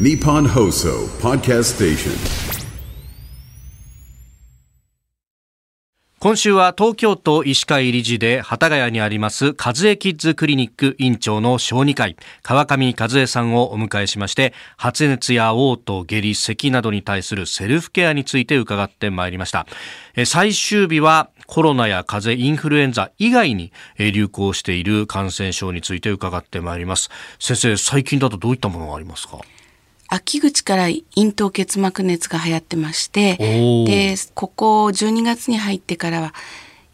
Nippon Hoso Podcast Station. 今週は東京都医師会理事で幡ヶ谷にあります和江キッズクリニック院長の小児科医川上和江さんをお迎えしまして発熱や嘔吐下痢咳などに対するセルフケアについて伺ってまいりました。最終日はコロナや風邪インフルエンザ以外に流行している感染症について伺ってまいります。先生最近だとどういったものがありますか？秋口から咽頭結膜熱が流行ってましてでここ12月に入ってからは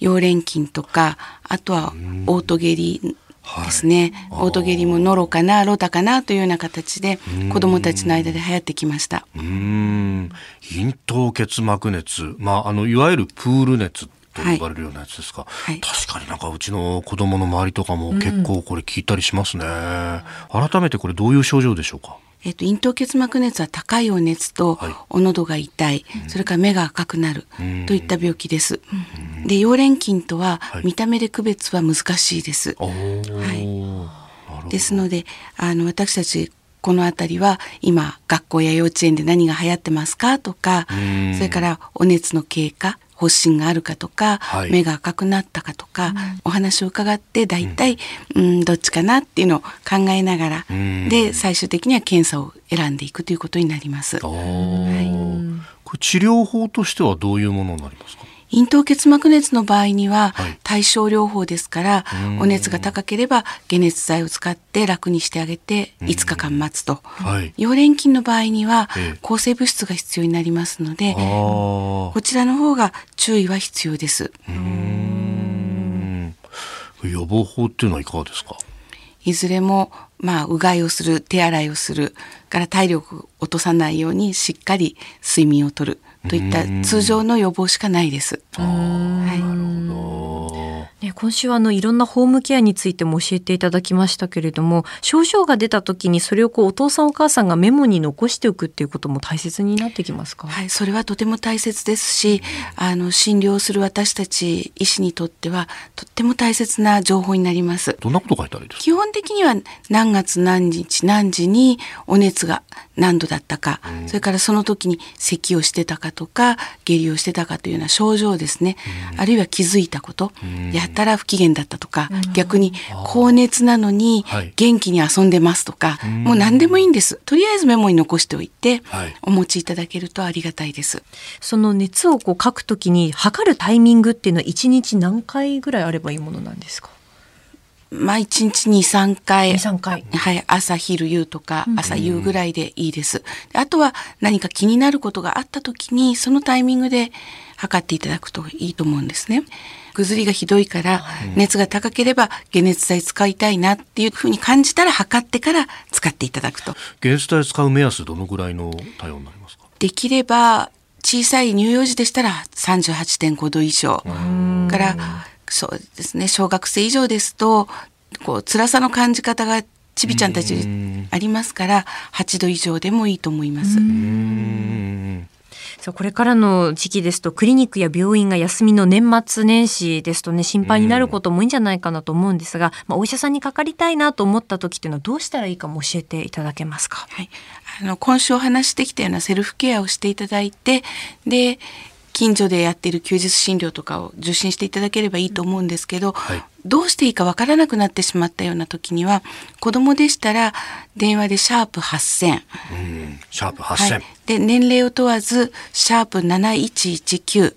溶連菌とかあとはオート下痢ですね、オート下痢もノロかなロタかなというような形で子どもたちの間で流行ってきました。うーん。咽頭結膜熱、まあ、あのいわゆるプール熱と呼ばれるようなやつですか、はい。確かになんかうちの子供の周りとかも結構これ聞いたりしますね、改めてこれどういう症状でしょうか？えっと、咽頭結膜熱は高いお熱とはい。お喉が痛い、それから目が赤くなるといった病気です。で、溶連菌とははい。見た目で区別は難しいです。はい。なるほど。ですので、あの、私たち、この辺りは今学校や幼稚園で何が流行ってますかとかん。それからお熱の経過発疹があるかとか、はい。目が赤くなったかとか、お話を伺って大体、うん、どっちかなっていうのを考えながら、ん。で最終的には検査を選んでいくということになります。おー。これ治療法としてはどういうものになりますか？咽頭結膜熱の場合にははい。対症療法ですから、ん。お熱が高ければ解熱剤を使って楽にしてあげて5日間待つと。はい。溶連菌の場合にはええ。抗生物質が必要になりますのであー。こちらの方が注意は必要です。予防法っていうのはいかがですか？いずれもまあうがいをする手洗いをするから体力を落とさないようにしっかり睡眠をとるといった通常の予防しかないです。今週はあのいろんなホームケアについても教えていただきましたけれども症状が出た時にそれをこうお父さんお母さんがメモに残しておくっていうことも大切になってきますか、はい、それはとても大切ですし、あの診療する私たち医師にとってはとっても大切な情報になります。どんなこと書いたらいいですか？基本的には何月何日何時にお熱が何度だったか、それからその時に咳をしてたかとか下痢をしてたかというような症状ですね、あるいは気づいたこと、やったら不機嫌だったとか、逆に高熱なのにはい。元気に遊んでますとか、もう何でもいいんです。とりあえずメモに残しておいて、はい。お持ちいただけるとありがたいです。その熱をこう書くときに測るタイミングっていうのは1日何回ぐらいあればいいものなんですか？まあ1日に3回。23回はい、朝昼夕とか朝夕ぐらいでいいです。あとは何か気になることがあった時にそのタイミングで測っていただくといいと思うんですね。ぐずりがひどいから熱が高ければ解熱剤使いたいなっていうふうに感じたら測ってから使っていただくと。解熱剤使う目安どのぐらいの対応になりますか？できれば小さい乳幼児でしたら38.5度以上からそうですね。小学生以上ですとこう辛さの感じ方がちびちゃんたちありますから8度以上でもいいと思います。そうこれからの時期ですとクリニックや病院が休みの年末年始ですとね心配になることも多いんじゃないかなと思うんですが、まあ、お医者さんにかかりたいなと思った時っていうのはどうしたらいいかも教えていただけますか？はい、あの今週お話してきたようなセルフケアをしていただいてで近所でやっている休日診療とかを受診していただければいいと思うんですけど、はい。どうしていいかわからなくなってしまったような時には子供でしたら電話でシャープ8000、うん。シャープ8000、はい、で年齢を問わずシャープ7119、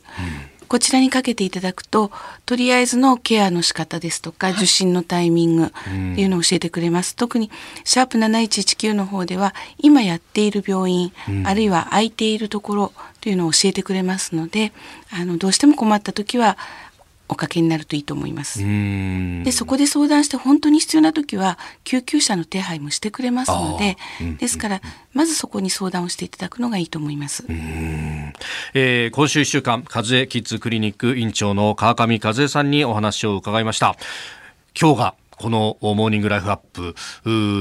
こちらにかけていただくととりあえずのケアの仕方ですとか受診のタイミングっていうのを教えてくれます、特にシャープ7119の方では今やっている病院、あるいは空いているところというのを教えてくれますのであのどうしても困った時はおかけになるといいと思います。うん。でそこで相談して本当に必要な時は救急車の手配もしてくれますので、あー。うん。ですからまずそこに相談をしていただくのがいいと思います。えー今週1週間風邪キッズクリニック院長の川上和恵さんにお話を伺いました。今日がこのモーニングライフアップ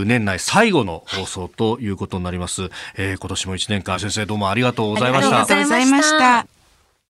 年内最後の放送ということになります、えー今年も1年間先生どうもありがとうございました。ありがとうございました。